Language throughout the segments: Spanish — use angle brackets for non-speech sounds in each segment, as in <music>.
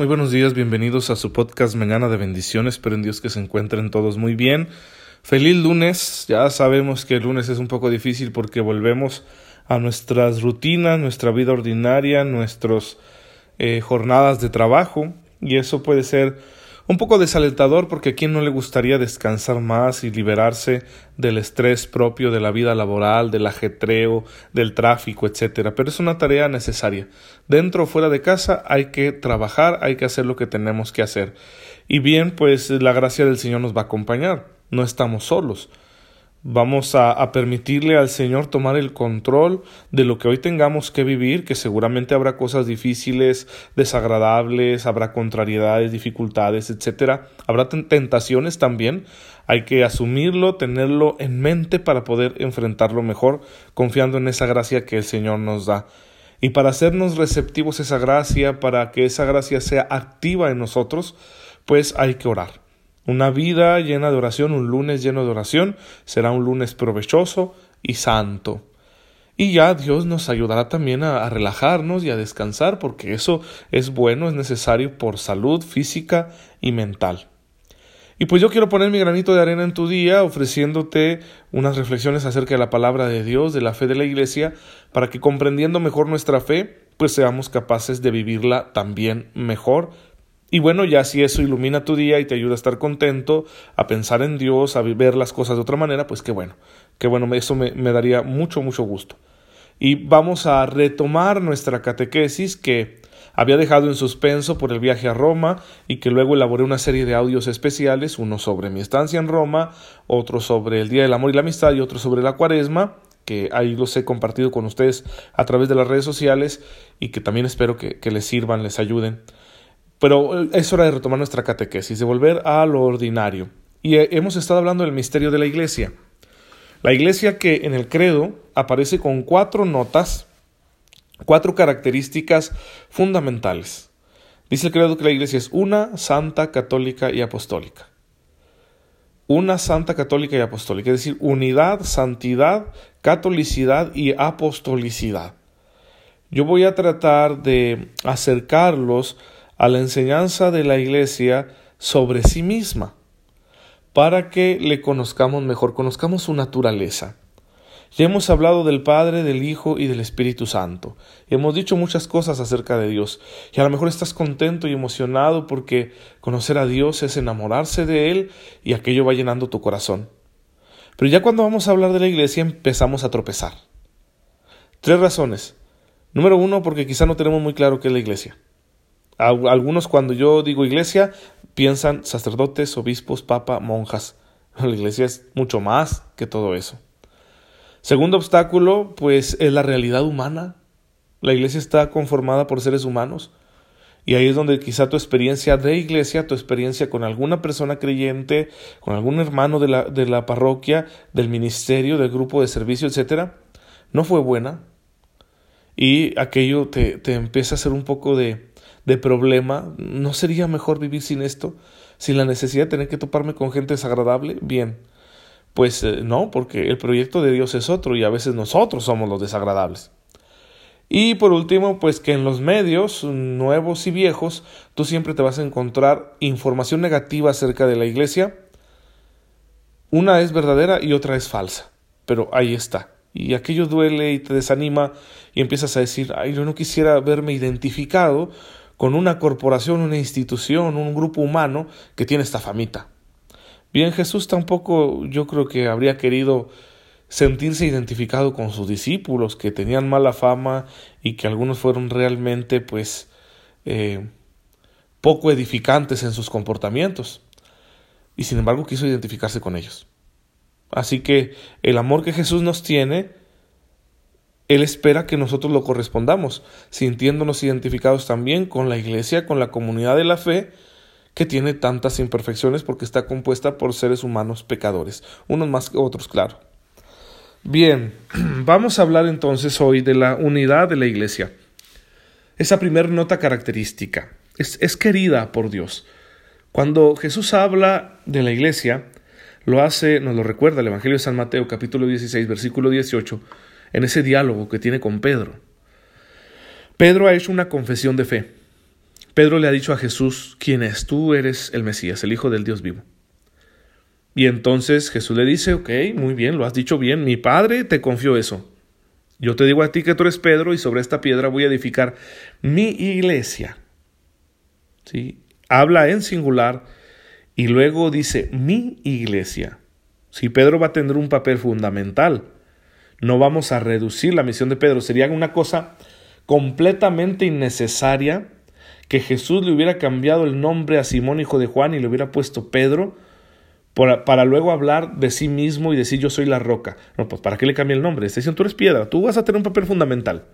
Muy buenos días, bienvenidos a su podcast Mañana de Bendiciones, espero en Dios que se encuentren todos muy bien. Feliz lunes, ya sabemos que el lunes es un poco difícil porque volvemos a nuestras rutinas, nuestra vida ordinaria, nuestras eh, jornadas de trabajo. Y eso puede ser un poco desalentador porque a quien no le gustaría descansar más y liberarse del estrés propio de la vida laboral, del ajetreo, del tráfico, etcétera. Pero es una tarea necesaria. Dentro o fuera de casa hay que trabajar, hay que hacer lo que tenemos que hacer. Y bien, pues la gracia del Señor nos va a acompañar. No estamos solos. Vamos a, permitirle al Señor tomar el control de lo que hoy tengamos que vivir, que seguramente habrá cosas difíciles, desagradables, habrá contrariedades, dificultades, etcétera. Habrá tentaciones también. Hay que asumirlo, tenerlo en mente para poder enfrentarlo mejor, confiando en esa gracia que el Señor nos da. Y para hacernos receptivos a esa gracia, para que esa gracia sea activa en nosotros, pues hay que orar. Una vida llena de oración, un lunes lleno de oración, será un lunes provechoso y santo. Y ya Dios nos ayudará también a, relajarnos y a descansar, porque eso es bueno, es necesario por salud física y mental. Y pues yo quiero poner mi granito de arena en tu día, ofreciéndote unas reflexiones acerca de la palabra de Dios, de la fe de la Iglesia, para que comprendiendo mejor nuestra fe, pues seamos capaces de vivirla también mejor y bueno, ya si eso ilumina tu día y te ayuda a estar contento, a pensar en Dios, a ver las cosas de otra manera, pues qué bueno, qué bueno, eso me, daría mucho, mucho gusto. Y vamos a retomar nuestra catequesis que había dejado en suspenso por el viaje a Roma y que luego elaboré una serie de audios especiales, uno sobre mi estancia en Roma, otro sobre el Día del Amor y la Amistad y otro sobre la Cuaresma, que ahí los he compartido con ustedes a través de las redes sociales y que también espero que les sirvan, les ayuden. Pero eh, es hora de retomar nuestra catequesis, de volver a lo ordinario. Y eh, hemos estado hablando del misterio de la Iglesia. La Iglesia que en el credo aparece con cuatro notas, cuatro características fundamentales. Dice el credo que la Iglesia es una, santa, católica y apostólica. Una santa, católica y apostólica, es decir, unidad, santidad, catolicidad y apostolicidad. Yo voy a tratar de acercarlos a la enseñanza de la Iglesia sobre sí misma, para que le conozcamos mejor, conozcamos su naturaleza. Ya hemos hablado del Padre, del Hijo y del Espíritu Santo. Hemos dicho muchas cosas acerca de Dios. Y a lo mejor estás contento y emocionado porque conocer a Dios es enamorarse de Él y aquello va llenando tu corazón. Pero ya cuando vamos a hablar de la iglesia empezamos a tropezar. Tres razones. Número uno, porque quizá no tenemos muy claro qué es la iglesia. Algunos cuando yo digo iglesia piensan sacerdotes, obispos, papa, monjas. <laughs> La iglesia es mucho más que todo eso. Segundo obstáculo, pues es la realidad humana. La iglesia está conformada por seres humanos. Y ahí es donde quizá tu experiencia de iglesia, tu experiencia con alguna persona creyente, con algún hermano de la, de la parroquia, del ministerio, del grupo de servicio, etcétera, no fue buena. Y aquello te, te empieza a hacer un poco de, de problema, ¿no sería mejor vivir sin esto? Sin la necesidad de tener que toparme con gente desagradable? Bien. Pues eh, no, porque el proyecto de Dios es otro y a veces nosotros somos los desagradables. Y por último, pues que en los medios, nuevos y viejos, tú siempre te vas a encontrar información negativa acerca de la iglesia. Una es verdadera y otra es falsa. Pero ahí está. Y aquello duele y te desanima y empiezas a decir, ay, yo no quisiera verme identificado con una corporación, una institución, un grupo humano que tiene esta famita. Bien, Jesús tampoco yo creo que habría querido sentirse identificado con sus discípulos que tenían mala fama y que algunos fueron realmente pues eh, poco edificantes en sus comportamientos y sin embargo quiso identificarse con ellos. Así que el amor que Jesús nos tiene él espera que nosotros lo correspondamos, sintiéndonos identificados también con la Iglesia, con la comunidad de la fe, que tiene tantas imperfecciones porque está compuesta por seres humanos pecadores, unos más que otros, claro. Bien, <clears throat> vamos a hablar entonces hoy de la unidad de la Iglesia. Esa primera nota característica es, querida por Dios. Cuando Jesús habla de la Iglesia, lo hace, nos lo recuerda el Evangelio de San Mateo capítulo 16 versículo 18, en ese diálogo que tiene con Pedro. Pedro ha hecho una confesión de fe. Pedro le ha dicho a Jesús, ¿quién es? Tú eres el Mesías, el Hijo del Dios vivo. Y entonces Jesús le dice, ok, muy bien, lo has dicho bien, mi Padre te confió eso. Yo te digo a ti que tú eres Pedro y sobre esta piedra voy a edificar mi iglesia. ¿Sí? Habla en singular y luego dice mi iglesia. Si Pedro va a tener un papel fundamental, no vamos a reducir la misión de Pedro. Sería una cosa completamente innecesaria que Jesús le hubiera cambiado el nombre a Simón, hijo de Juan, y le hubiera puesto Pedro para, luego hablar de sí mismo y decir yo soy la roca. No, pues ¿para qué le cambia el nombre? Está diciendo tú eres piedra, tú vas a tener un papel fundamental.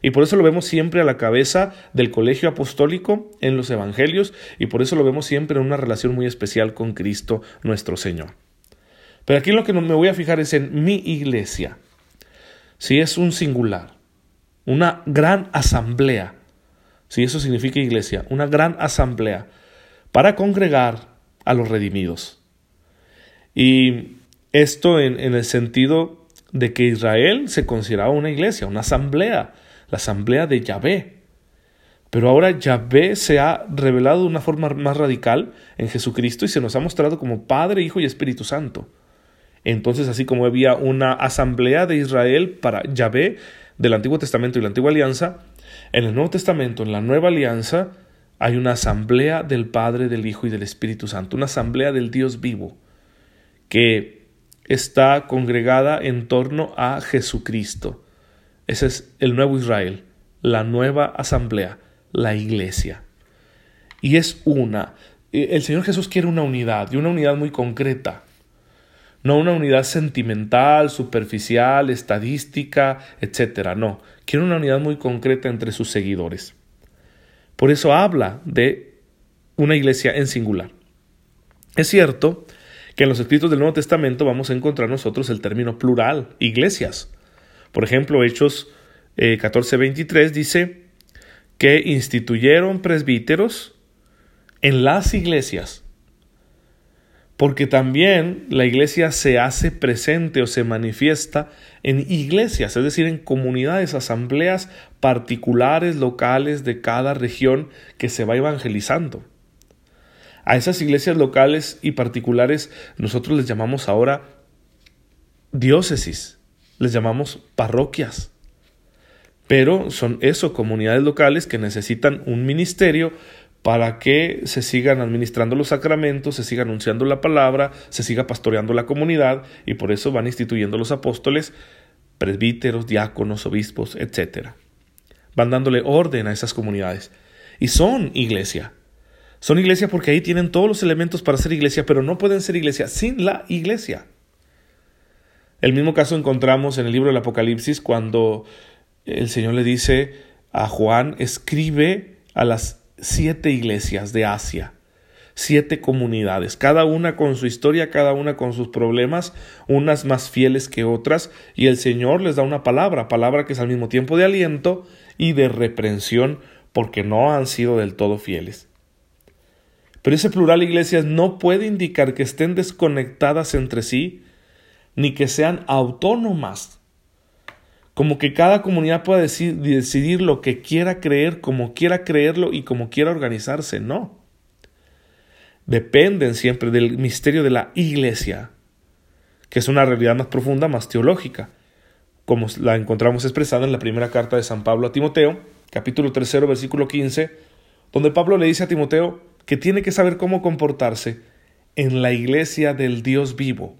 Y por eso lo vemos siempre a la cabeza del colegio apostólico en los evangelios y por eso lo vemos siempre en una relación muy especial con Cristo nuestro Señor. Pero aquí lo que me voy a fijar es en mi iglesia. Si es un singular, una gran asamblea, si eso significa iglesia, una gran asamblea para congregar a los redimidos. Y esto en, en el sentido de que Israel se consideraba una iglesia, una asamblea, la asamblea de Yahvé. Pero ahora Yahvé se ha revelado de una forma más radical en Jesucristo y se nos ha mostrado como Padre, Hijo y Espíritu Santo. Entonces, así como había una asamblea de Israel para Yahvé del Antiguo Testamento y la Antigua Alianza, en el Nuevo Testamento, en la Nueva Alianza, hay una asamblea del Padre, del Hijo y del Espíritu Santo, una asamblea del Dios vivo, que está congregada en torno a Jesucristo. Ese es el nuevo Israel, la nueva asamblea, la iglesia. Y es una. El Señor Jesús quiere una unidad, y una unidad muy concreta no una unidad sentimental, superficial, estadística, etc. No, quiere una unidad muy concreta entre sus seguidores. Por eso habla de una iglesia en singular. Es cierto que en los escritos del Nuevo Testamento vamos a encontrar nosotros el término plural, iglesias. Por ejemplo, Hechos 14:23 eh, dice que instituyeron presbíteros en las iglesias porque también la iglesia se hace presente o se manifiesta en iglesias, es decir, en comunidades, asambleas particulares, locales de cada región que se va evangelizando. A esas iglesias locales y particulares nosotros les llamamos ahora diócesis, les llamamos parroquias. Pero son eso, comunidades locales que necesitan un ministerio para que se sigan administrando los sacramentos, se siga anunciando la palabra, se siga pastoreando la comunidad y por eso van instituyendo los apóstoles, presbíteros, diáconos, obispos, etc. Van dándole orden a esas comunidades. Y son iglesia. Son iglesia porque ahí tienen todos los elementos para ser iglesia, pero no pueden ser iglesia sin la iglesia. El mismo caso encontramos en el libro del Apocalipsis cuando el Señor le dice a Juan, escribe a las siete iglesias de Asia, siete comunidades, cada una con su historia, cada una con sus problemas, unas más fieles que otras, y el Señor les da una palabra, palabra que es al mismo tiempo de aliento y de reprensión, porque no han sido del todo fieles. Pero ese plural iglesias no puede indicar que estén desconectadas entre sí, ni que sean autónomas como que cada comunidad pueda decidir lo que quiera creer, como quiera creerlo y como quiera organizarse. No. Dependen siempre del misterio de la iglesia, que es una realidad más profunda, más teológica, como la encontramos expresada en la primera carta de San Pablo a Timoteo, capítulo 3, versículo 15, donde Pablo le dice a Timoteo que tiene que saber cómo comportarse en la iglesia del Dios vivo,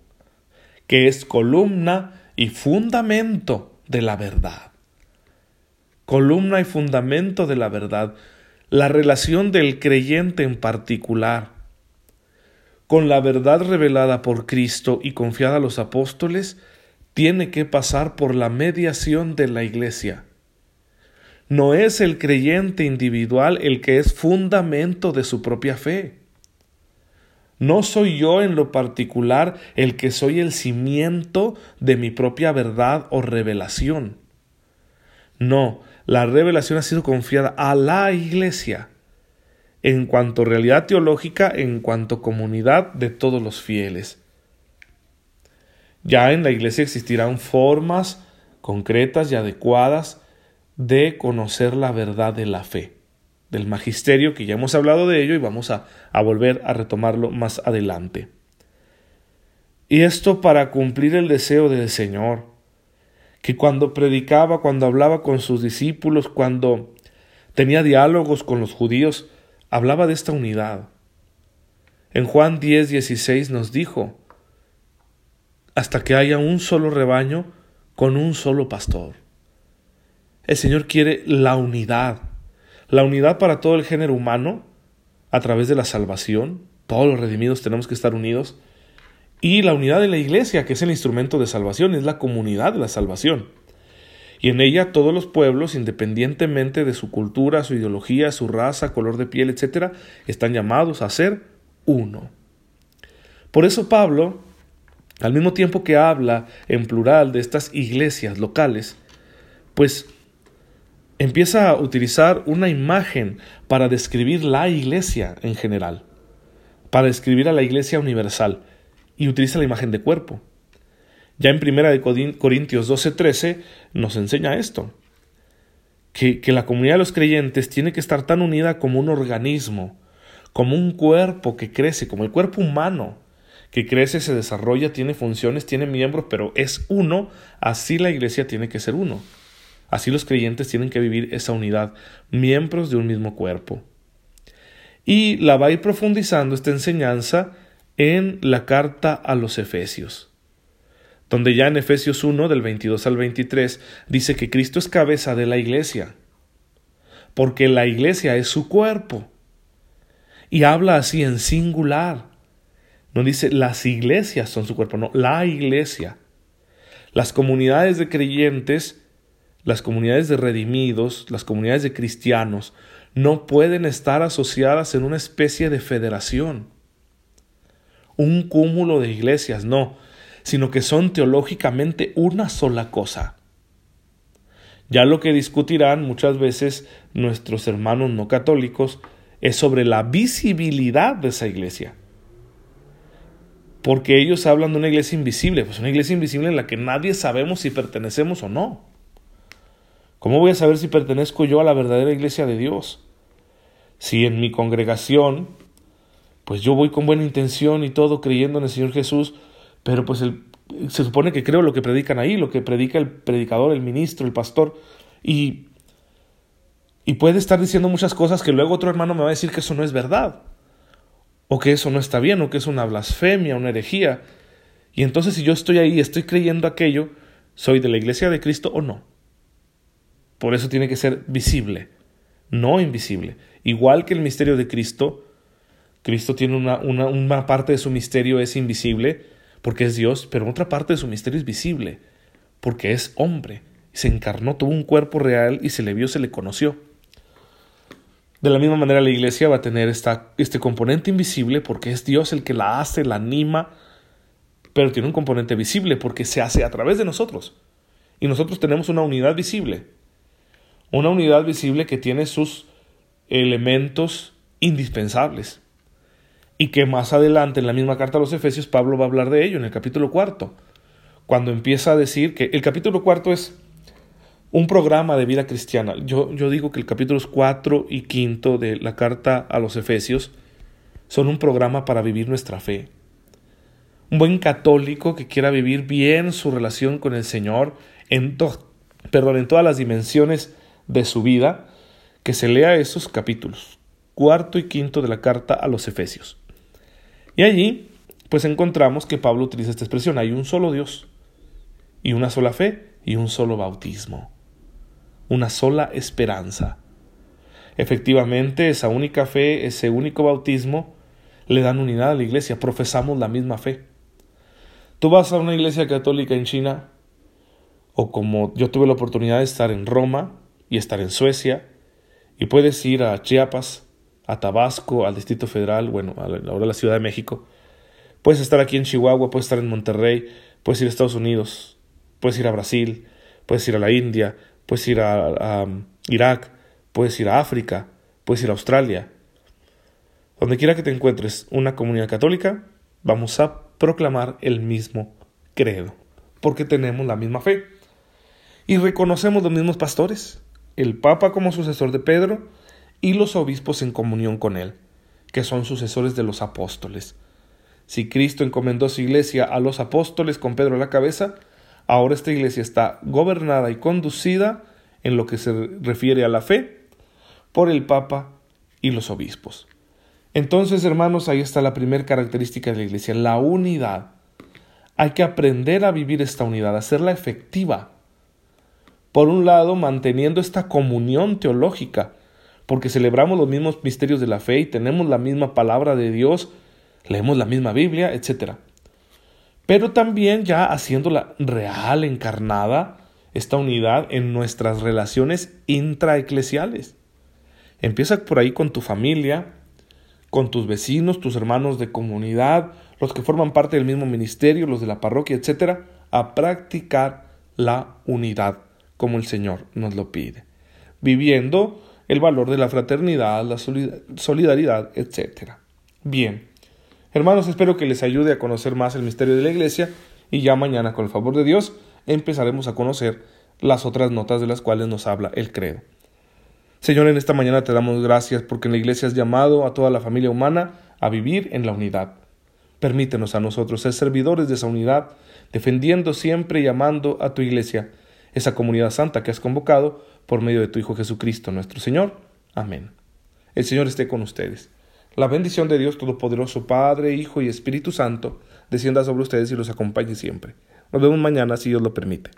que es columna y fundamento de la verdad. Columna y fundamento de la verdad. La relación del creyente en particular con la verdad revelada por Cristo y confiada a los apóstoles tiene que pasar por la mediación de la Iglesia. No es el creyente individual el que es fundamento de su propia fe. No soy yo en lo particular el que soy el cimiento de mi propia verdad o revelación. No, la revelación ha sido confiada a la Iglesia en cuanto realidad teológica, en cuanto comunidad de todos los fieles. Ya en la Iglesia existirán formas concretas y adecuadas de conocer la verdad de la fe del magisterio, que ya hemos hablado de ello y vamos a, volver a retomarlo más adelante. Y esto para cumplir el deseo del Señor, que cuando predicaba, cuando hablaba con sus discípulos, cuando tenía diálogos con los judíos, hablaba de esta unidad. En Juan 10, 16 nos dijo, hasta que haya un solo rebaño con un solo pastor. El Señor quiere la unidad, la unidad para todo el género humano a través de la salvación. Todos los redimidos tenemos que estar unidos. Y la unidad de la iglesia, que es el instrumento de salvación, es la comunidad de la salvación. Y en ella todos los pueblos, independientemente de su cultura, su ideología, su raza, color de piel, etc., están llamados a ser uno. Por eso Pablo, al mismo tiempo que habla en plural de estas iglesias locales, pues empieza a utilizar una imagen para describir la iglesia en general, para describir a la iglesia universal, y utiliza la imagen de cuerpo. Ya en primera de Corintios 12:13 nos enseña esto, que, que la comunidad de los creyentes tiene que estar tan unida como un organismo, como un cuerpo que crece, como el cuerpo humano, que crece, se desarrolla, tiene funciones, tiene miembros, pero es uno, así la iglesia tiene que ser uno. Así los creyentes tienen que vivir esa unidad, miembros de un mismo cuerpo. Y la va a ir profundizando esta enseñanza en la carta a los Efesios, donde ya en Efesios 1 del 22 al 23 dice que Cristo es cabeza de la iglesia, porque la iglesia es su cuerpo. Y habla así en singular. No dice las iglesias son su cuerpo, no, la iglesia. Las comunidades de creyentes las comunidades de redimidos, las comunidades de cristianos, no pueden estar asociadas en una especie de federación, un cúmulo de iglesias, no, sino que son teológicamente una sola cosa. Ya lo que discutirán muchas veces nuestros hermanos no católicos es sobre la visibilidad de esa iglesia. Porque ellos hablan de una iglesia invisible, pues una iglesia invisible en la que nadie sabemos si pertenecemos o no. ¿Cómo voy a saber si pertenezco yo a la verdadera iglesia de Dios? Si en mi congregación, pues yo voy con buena intención y todo creyendo en el Señor Jesús, pero pues se supone que creo lo que predican ahí, lo que predica el predicador, el ministro, el pastor, y, y puede estar diciendo muchas cosas que luego otro hermano me va a decir que eso no es verdad, o que eso no está bien, o que es una blasfemia, una herejía. Y entonces si yo estoy ahí, estoy creyendo aquello, ¿soy de la iglesia de Cristo o no? Por eso tiene que ser visible, no invisible. Igual que el misterio de Cristo, Cristo tiene una, una, parte de su misterio es invisible porque es Dios, pero otra parte de su misterio es visible porque es hombre. Se encarnó, tuvo un cuerpo real y se le vio, se le conoció. De la misma manera la iglesia va a tener esta, este componente invisible porque es Dios el que la hace, la anima, pero tiene un componente visible porque se hace a través de nosotros. Y nosotros tenemos una unidad visible una unidad visible que tiene sus elementos indispensables y que más adelante en la misma carta a los Efesios Pablo va a hablar de ello en el capítulo cuarto, cuando empieza a decir que el capítulo cuarto es un programa de vida cristiana. Yo, yo digo que el capítulo 4 y quinto de la carta a los Efesios son un programa para vivir nuestra fe. Un buen católico que quiera vivir bien su relación con el Señor en, perdón, en todas las dimensiones de su vida, que se lea esos capítulos, cuarto y quinto de la carta a los Efesios. Y allí, pues encontramos que Pablo utiliza esta expresión, hay un solo Dios, y una sola fe, y un solo bautismo, una sola esperanza. Efectivamente, esa única fe, ese único bautismo, le dan unidad a la iglesia, profesamos la misma fe. Tú vas a una iglesia católica en China, o como yo tuve la oportunidad de estar en Roma, y estar en Suecia, y puedes ir a Chiapas, a Tabasco, al Distrito Federal, bueno, ahora la Ciudad de México. Puedes estar aquí en Chihuahua, puedes estar en Monterrey, puedes ir a Estados Unidos, puedes ir a Brasil, puedes ir a la India, puedes ir a, a Irak, puedes ir a África, puedes ir a Australia. Donde quiera que te encuentres una comunidad católica, vamos a proclamar el mismo credo, porque tenemos la misma fe y reconocemos los mismos pastores, el Papa como sucesor de Pedro y los obispos en comunión con él, que son sucesores de los apóstoles. Si Cristo encomendó su iglesia a los apóstoles con Pedro a la cabeza, ahora esta iglesia está gobernada y conducida en lo que se refiere a la fe por el Papa y los obispos. Entonces, hermanos, ahí está la primera característica de la iglesia, la unidad. Hay que aprender a vivir esta unidad, a hacerla efectiva. Por un lado, manteniendo esta comunión teológica, porque celebramos los mismos misterios de la fe y tenemos la misma palabra de Dios, leemos la misma Biblia, etc. Pero también ya haciéndola real, encarnada, esta unidad en nuestras relaciones intraeclesiales. Empieza por ahí con tu familia, con tus vecinos, tus hermanos de comunidad, los que forman parte del mismo ministerio, los de la parroquia, etcétera, a practicar la unidad como el Señor nos lo pide, viviendo el valor de la fraternidad, la solidaridad, etcétera. Bien, hermanos, espero que les ayude a conocer más el misterio de la Iglesia y ya mañana, con el favor de Dios, empezaremos a conocer las otras notas de las cuales nos habla el credo. Señor, en esta mañana te damos gracias porque en la iglesia has llamado a toda la familia humana a vivir en la unidad. Permítenos a nosotros ser servidores de esa unidad, defendiendo siempre y amando a tu iglesia, esa comunidad santa que has convocado por medio de tu Hijo Jesucristo nuestro Señor. Amén. El Señor esté con ustedes. La bendición de Dios Todopoderoso, Padre, Hijo y Espíritu Santo, descienda sobre ustedes y los acompañe siempre. Nos vemos mañana si Dios lo permite.